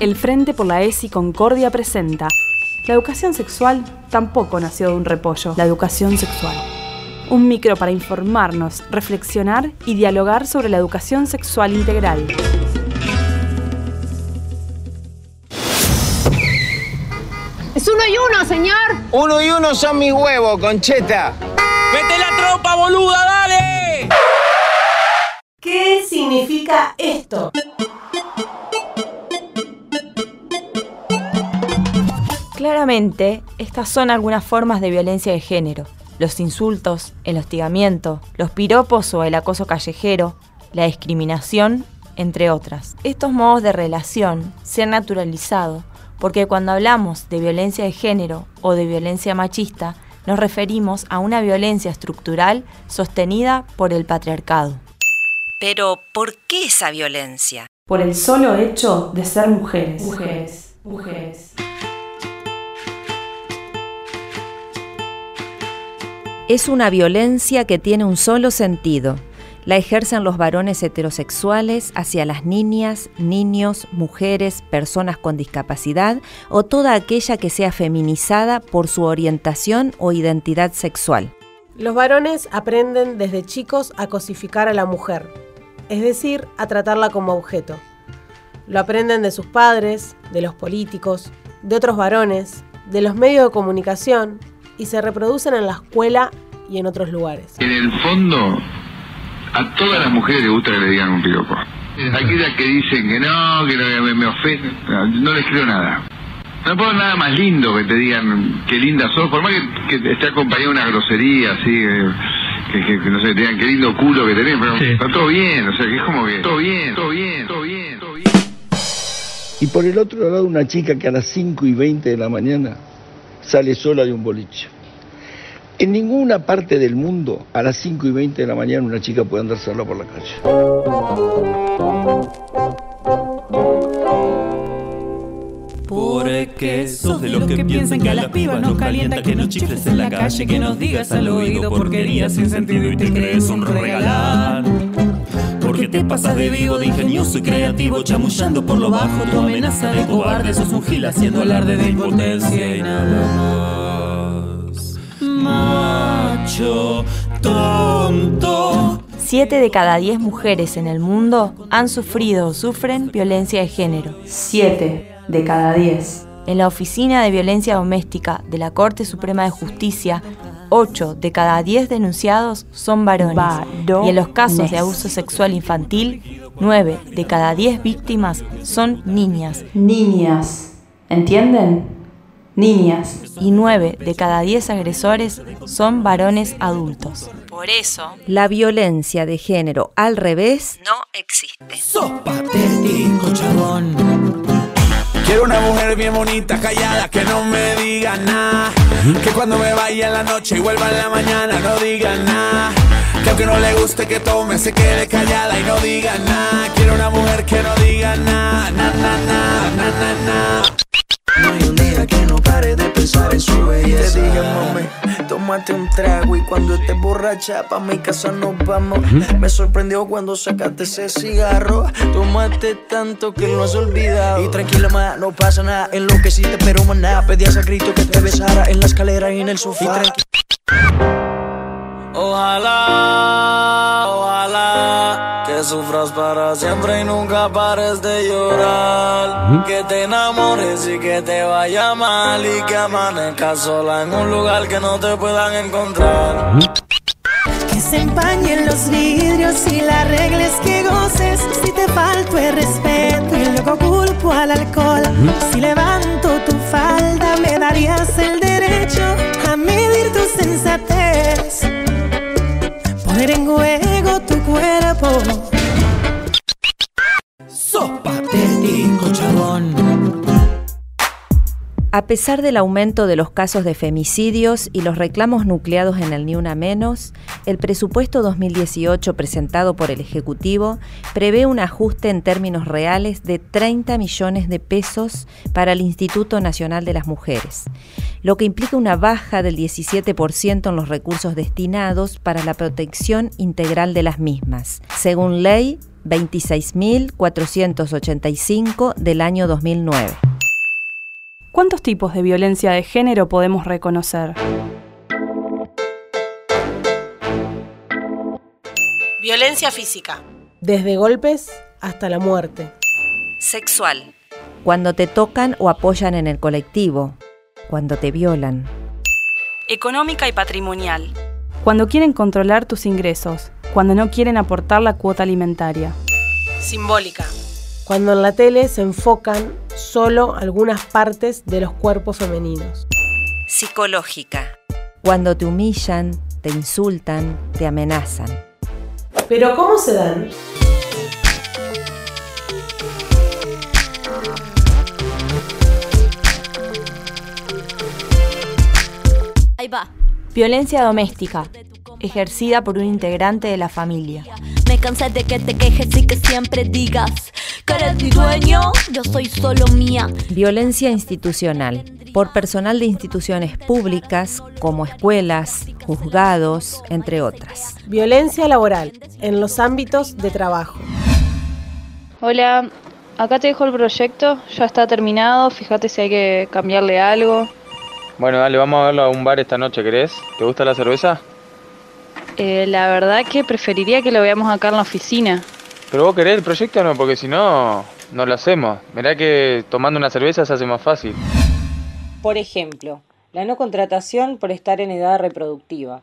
El Frente por la ESI Concordia presenta La educación sexual tampoco nació de un repollo. La educación sexual. Un micro para informarnos, reflexionar y dialogar sobre la educación sexual integral. Es uno y uno, señor. Uno y uno son mis huevos, concheta. ¡Vete la tropa, boluda, dale! ¿Qué significa esto? Claramente, estas son algunas formas de violencia de género. Los insultos, el hostigamiento, los piropos o el acoso callejero, la discriminación, entre otras. Estos modos de relación se han naturalizado porque cuando hablamos de violencia de género o de violencia machista, nos referimos a una violencia estructural sostenida por el patriarcado. Pero, ¿por qué esa violencia? Por el solo hecho de ser mujeres. Mujeres, mujeres. Es una violencia que tiene un solo sentido. La ejercen los varones heterosexuales hacia las niñas, niños, mujeres, personas con discapacidad o toda aquella que sea feminizada por su orientación o identidad sexual. Los varones aprenden desde chicos a cosificar a la mujer, es decir, a tratarla como objeto. Lo aprenden de sus padres, de los políticos, de otros varones, de los medios de comunicación y se reproducen en la escuela y en otros lugares. En el fondo, a todas las mujeres les gusta que le digan un piropo. Aquellas que dicen que no, que no, me, me ofenden, no les creo nada. No puedo nada más lindo que te digan qué linda sos, por más que, que esté acompañado de una grosería así, eh, que, que, que no sé, te digan qué lindo culo que tenés, pero está todo bien, o sea, que es como que todo bien, todo bien, todo bien, todo bien. Y por el otro lado, una chica que a las 5 y 20 de la mañana sale sola de un boliche. En ninguna parte del mundo, a las 5 y 20 de la mañana, una chica puede andar sola por la calle. Porque sos de los que piensan que a las pibas nos calienta que nos chifles en la calle, que nos digas al oído porquerías sin sentido y te crees un regalán. Porque te pasas de vivo, de ingenioso y creativo, chamullando por lo bajo tu amenaza de cobarde, sos un gil haciendo alarde de impotencia y nada más. Macho, tonto. Siete de cada diez mujeres en el mundo han sufrido o sufren violencia de género. 7 de cada 10. En la Oficina de Violencia Doméstica de la Corte Suprema de Justicia, 8 de cada 10 denunciados son varones. Y en los casos de abuso sexual infantil, 9 de cada 10 víctimas son niñas. Niñas. ¿Entienden? Niñas. Y 9 de cada 10 agresores son varones adultos. Por eso, La violencia de género al revés no existe. Sos patético, chabón. Quiero una mujer bien bonita, callada, que no me diga nada. Que cuando me vaya en la noche y vuelva en la mañana no diga nada. Que aunque no le guste que tome, se quede callada y no diga nada. Quiero una mujer que no diga nada, na, na, na, na, na, na. No hay un día que no pare de pensar en su belleza. Te dije, mami, tómate un trago y cuando estés borracha pa' mi casa nos vamos. Me sorprendió cuando sacaste ese cigarro. Tomaste tanto que lo has olvidado. Y tranquila, ma, no pasa nada. Enloqueciste, pero maná. Pedías a grito que te besara en la escalera y en el sofá. Ojalá, ojalá que sufras para siempre y nunca pares de llorar. Que te enamores y que te vaya mal y que amanezcas sola en un lugar que no te puedan encontrar. Que se empañen los vidrios y la regla es que goces. Si te falto el respeto y luego culpo al alcohol. Si levanto tu falda, me darías el derecho a medir tu sensatez. Poner en juego tu cuerpo. A pesar del aumento de los casos de femicidios y los reclamos nucleados en el Ni Una Menos, el presupuesto 2018 presentado por el Ejecutivo prevé un ajuste en términos reales de 30 millones de pesos para el Instituto Nacional de las Mujeres, lo que implica una baja del 17% en los recursos destinados para la protección integral de las mismas, según ley 26.485 del año 2009. ¿Cuántos tipos de violencia de género podemos reconocer? Violencia física. Desde golpes hasta la muerte. Sexual. Cuando te tocan o apoyan en el colectivo. Cuando te violan. Económica y patrimonial. Cuando quieren controlar tus ingresos. Cuando no quieren aportar la cuota alimentaria. Simbólica. Cuando en la tele se enfocan solo algunas partes de los cuerpos femeninos. Psicológica. Cuando te humillan, te insultan, te amenazan. Pero ¿cómo se dan? Ahí va. Violencia doméstica, ejercida por un integrante de la familia. Me cansé de que te quejes y que siempre digas que eres mi dueño, yo soy solo mía. Violencia institucional, por personal de instituciones públicas como escuelas, juzgados, entre otras. Violencia laboral, en los ámbitos de trabajo. Hola, acá te dejo el proyecto, ya está terminado, fíjate si hay que cambiarle algo. Bueno, dale, vamos a verlo a un bar esta noche, ¿querés? ¿Te gusta la cerveza? Eh, la verdad que preferiría que lo veamos acá en la oficina. Pero vos querés el proyecto o no, porque si no, no lo hacemos. Mirá que tomando una cerveza se hace más fácil. Por ejemplo, la no contratación por estar en edad reproductiva,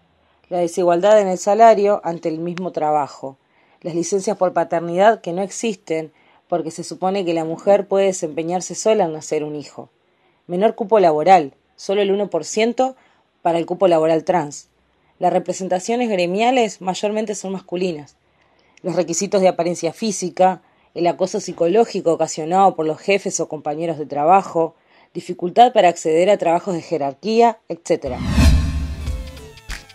la desigualdad en el salario ante el mismo trabajo, las licencias por paternidad que no existen porque se supone que la mujer puede desempeñarse sola al nacer un hijo, menor cupo laboral, solo el 1% para el cupo laboral trans. Las representaciones gremiales mayormente son masculinas. Los requisitos de apariencia física, el acoso psicológico ocasionado por los jefes o compañeros de trabajo, dificultad para acceder a trabajos de jerarquía, etc.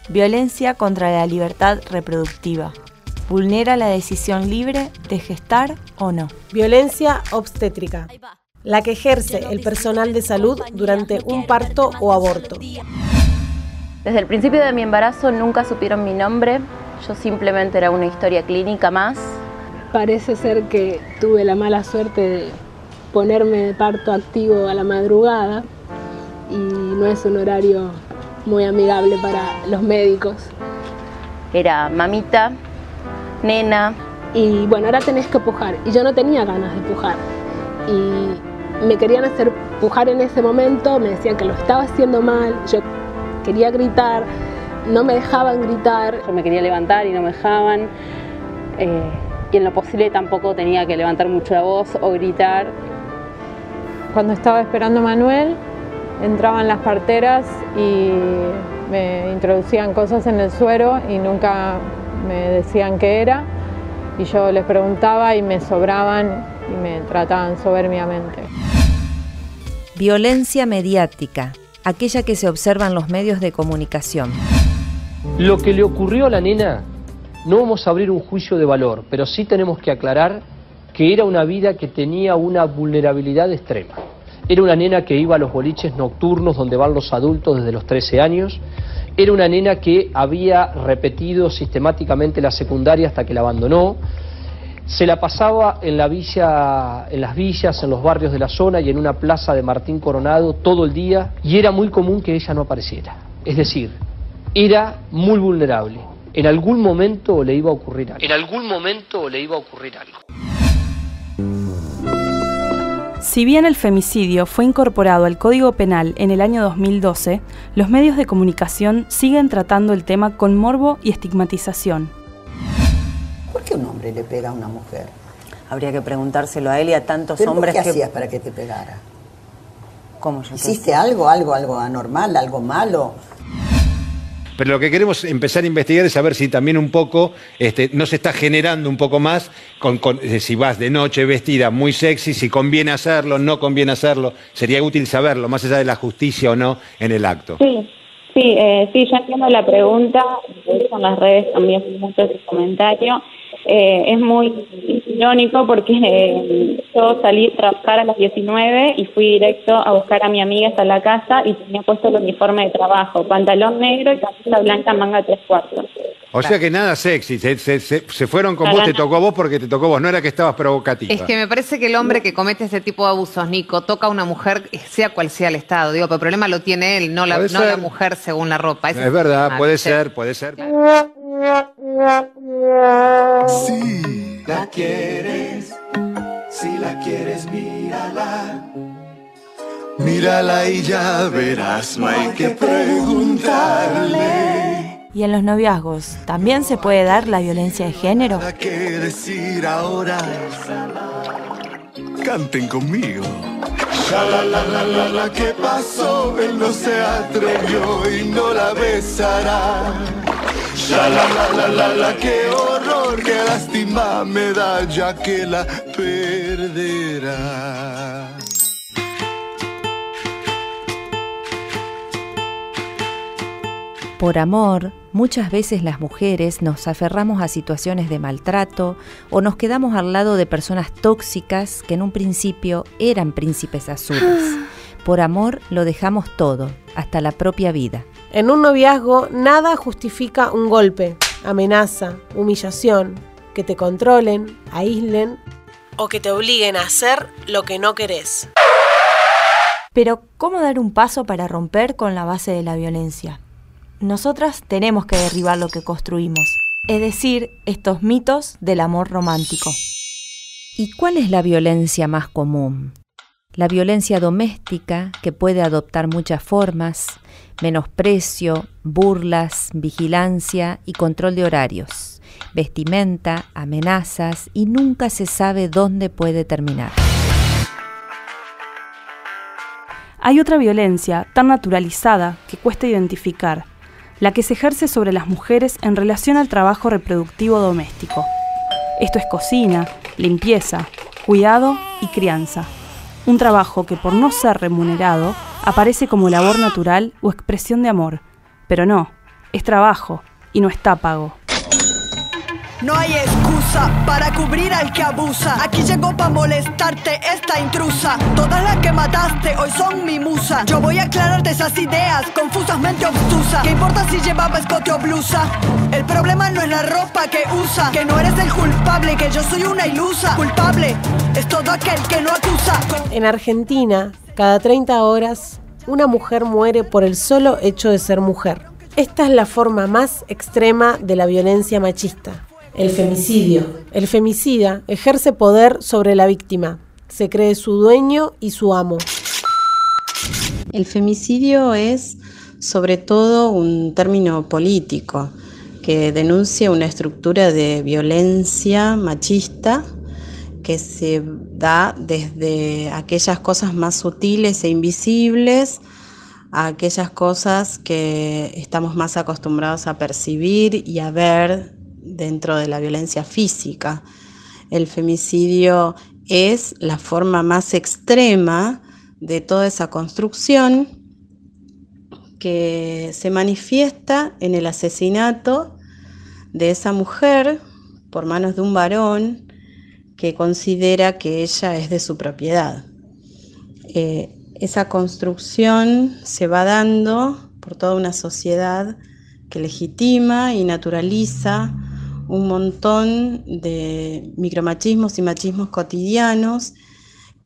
Violencia contra la libertad reproductiva. Vulnera la decisión libre de gestar o no. Violencia obstétrica. La que ejerce el personal de salud durante un parto o aborto. Desde el principio de mi embarazo nunca supieron mi nombre, yo simplemente era una historia clínica más. Parece ser que tuve la mala suerte de ponerme de parto activo a la madrugada y no es un horario muy amigable para los médicos. Era mamita, nena. Y bueno, ahora tenés que pujar. Y yo no tenía ganas de pujar. Y me querían hacer pujar en ese momento, me decían que lo estaba haciendo mal, yo quería gritar, no me dejaban gritar. Yo me quería levantar y no me dejaban. Eh, y en lo posible tampoco tenía que levantar mucho la voz o gritar. Cuando estaba esperando a Manuel, entraban las parteras y me introducían cosas en el suero y nunca me decían qué era. Y yo les preguntaba y me sobraban y me trataban soberbiamente. Violencia mediática, aquella que se observa en los medios de comunicación. Lo que le ocurrió a la nena, no vamos a abrir un juicio de valor, pero sí tenemos que aclarar que era una vida que tenía una vulnerabilidad extrema. Era una nena que iba a los boliches nocturnos donde van los adultos desde los 13 años. Era una nena que había repetido sistemáticamente la secundaria hasta que la abandonó. Se la pasaba en la villa, en las villas, en los barrios de la zona y en una plaza de Martín Coronado todo el día y era muy común que ella no apareciera. Es decir, era muy vulnerable. En algún momento le iba a ocurrir algo. En algún momento le iba a ocurrir algo. Si bien el femicidio fue incorporado al Código Penal en el año 2012, los medios de comunicación siguen tratando el tema con morbo y estigmatización. ¿Por qué un hombre le pega a una mujer? Habría que preguntárselo a él y a tantos ¿Pero hombres ¿Qué que... hacías para que te pegara? ¿Cómo yo ¿Hiciste algo, algo, algo anormal, algo malo? Pero lo que queremos empezar a investigar es saber si también un poco este, no se está generando un poco más con, eh, si vas de noche vestida muy sexy, si conviene hacerlo, no conviene hacerlo. Sería útil saberlo, más allá de la justicia o no en el acto. Sí, sí, eh, sí, ya entiendo la pregunta. En las redes también mucho ese comentario. Eh, es muy irónico porque eh, yo salí a trabajar a las 19 y fui directo a buscar a mi amiga hasta la casa y tenía puesto el uniforme de trabajo, pantalón negro y camisa blanca, manga tres cuartos. O sea que nada sexy, se, se- se- se fueron con Para vos, te tocó a vos porque te tocó a vos, no era que estabas provocativa. Es que me parece que el hombre que comete este tipo de abusos, Nico, toca a una mujer, sea cual sea el estado. Digo, pero el problema lo tiene él, no la, no la mujer según la ropa. Ese Es verdad, puede ser, puede ser. Si la quieres, si la quieres, mírala. Mírala y ya verás, no hay que preguntarle. ¿Y en los noviazgos también se puede dar la violencia de género? ¿Qué decir ahora? Canten conmigo. Ya la la la la la, ¿qué pasó? Él no se atrevió y no la besará. Ya la la la la la, qué horror, qué lástima me da ya que la perderá. Por amor, muchas veces las mujeres nos aferramos a situaciones de maltrato o nos quedamos al lado de personas tóxicas que en un principio eran príncipes azules. Por amor lo dejamos todo, hasta la propia vida. En un noviazgo nada justifica un golpe, amenaza, humillación, que te controlen, aíslen o que te obliguen a hacer lo que no querés. Pero, ¿cómo dar un paso para romper con la base de la violencia? Nosotras tenemos que derribar lo que construimos, es decir, estos mitos del amor romántico. ¿Y cuál es la violencia más común? La violencia doméstica, que puede adoptar muchas formas, menosprecio, burlas, vigilancia y control de horarios, vestimenta, amenazas y nunca se sabe dónde puede terminar. Hay otra violencia tan naturalizada que cuesta identificar, la que se ejerce sobre las mujeres en relación al trabajo reproductivo doméstico. Esto es cocina, limpieza, cuidado y crianza. Un trabajo que por no ser remunerado aparece como labor natural o expresión de amor, pero no, es trabajo y no está pago. No hay excusa para cubrir al que abusa. Aquí llegó para molestarte esta intrusa. Todas las que mataste hoy son mi musa. Yo voy a aclararte esas ideas confusamente obtusas. ¿Qué importa si llevaba escote o blusa? El problema no es la ropa que usa. Que no eres el culpable, que yo soy una ilusa. Culpable es todo aquel que no acusa. En Argentina, cada 30 horas, una mujer muere por el solo hecho de ser mujer. Esta es la forma más extrema de la violencia machista. El femicidio. El femicida ejerce poder sobre la víctima. Se cree su dueño y su amo. El femicidio es sobre todo un término político que denuncia una estructura de violencia machista que se da desde aquellas cosas más sutiles e invisibles a aquellas cosas que estamos más acostumbrados a percibir y a ver dentro de la violencia física. El femicidio es la forma más extrema de toda esa construcción que se manifiesta en el asesinato de esa mujer por manos de un varón que considera que ella es de su propiedad. Eh, esa construcción se va dando por toda una sociedad que legitima y naturaliza un montón de micromachismos y machismos cotidianos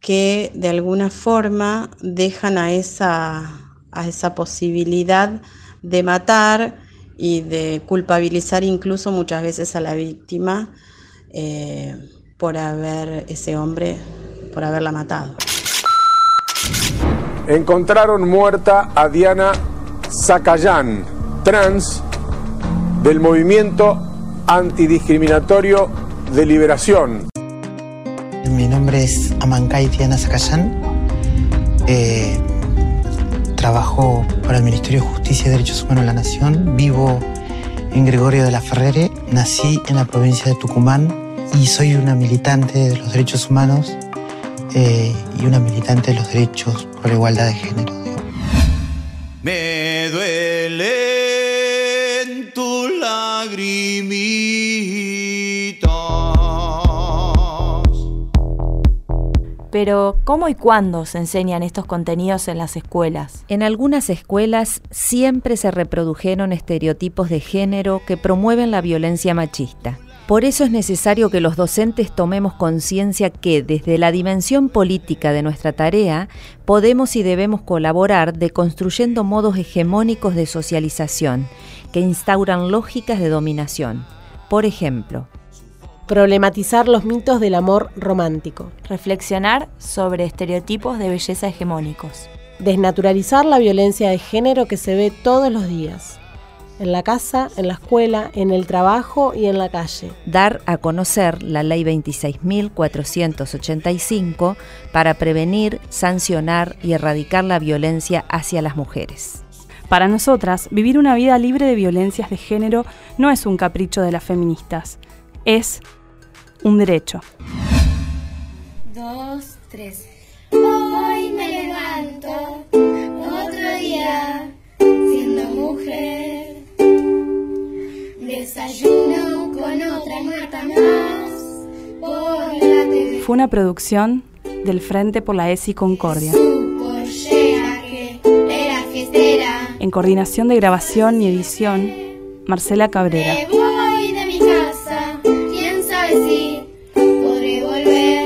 que de alguna forma dejan a esa, a esa posibilidad de matar y de culpabilizar incluso muchas veces a la víctima eh, por haber ese hombre, por haberla matado. encontraron muerta a Diana Zacayán, trans, del movimiento antidiscriminatorio de liberación. Mi nombre es Amancay Diana Zacayán. Eh, trabajo para el Ministerio de Justicia y Derechos Humanos de la Nación. Vivo en Gregorio de la Ferrere. Nací en la provincia de Tucumán y soy una militante de los derechos humanos eh, y una militante de los derechos por la igualdad de género. Me duelen tus lagrimitas. Pero, ¿cómo y cuándo se enseñan estos contenidos en las escuelas? En algunas escuelas siempre se reprodujeron estereotipos de género que promueven la violencia machista. Por eso es necesario que los docentes tomemos conciencia que desde la dimensión política de nuestra tarea podemos y debemos colaborar deconstruyendo modos hegemónicos de socialización que instauran lógicas de dominación. Por ejemplo, problematizar los mitos del amor romántico, reflexionar sobre estereotipos de belleza hegemónicos, desnaturalizar la violencia de género que se ve todos los días en la casa, en la escuela, en el trabajo y en la calle. Dar a conocer la Ley 26.485 para prevenir, sancionar y erradicar la violencia hacia las mujeres. Para nosotras, vivir una vida libre de violencias de género no es un capricho de las feministas, es un derecho. Dos, tres. Desayuno con otra muerta más por la TV. Fue una producción del Frente por la ESI Concordia. que era fiestera. En coordinación de grabación y edición, Marcela Cabrera.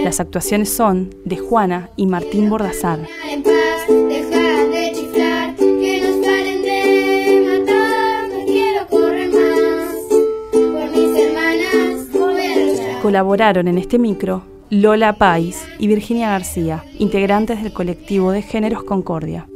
Las actuaciones son de Juana y Martín Bordazar. Colaboraron en este micro Lola Pais y Virginia García, integrantes del colectivo de Géneros Concordia.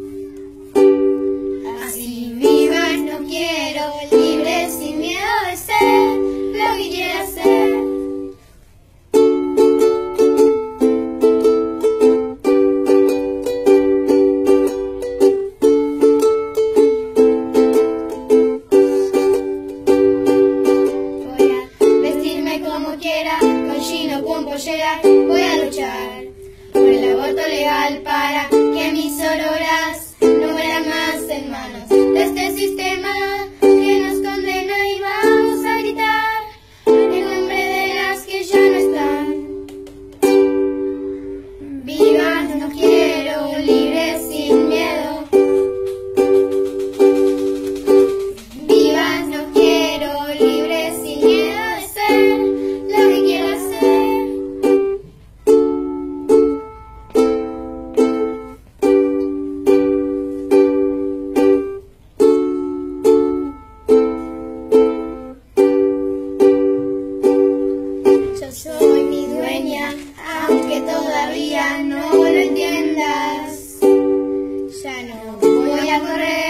ದೇವರೇ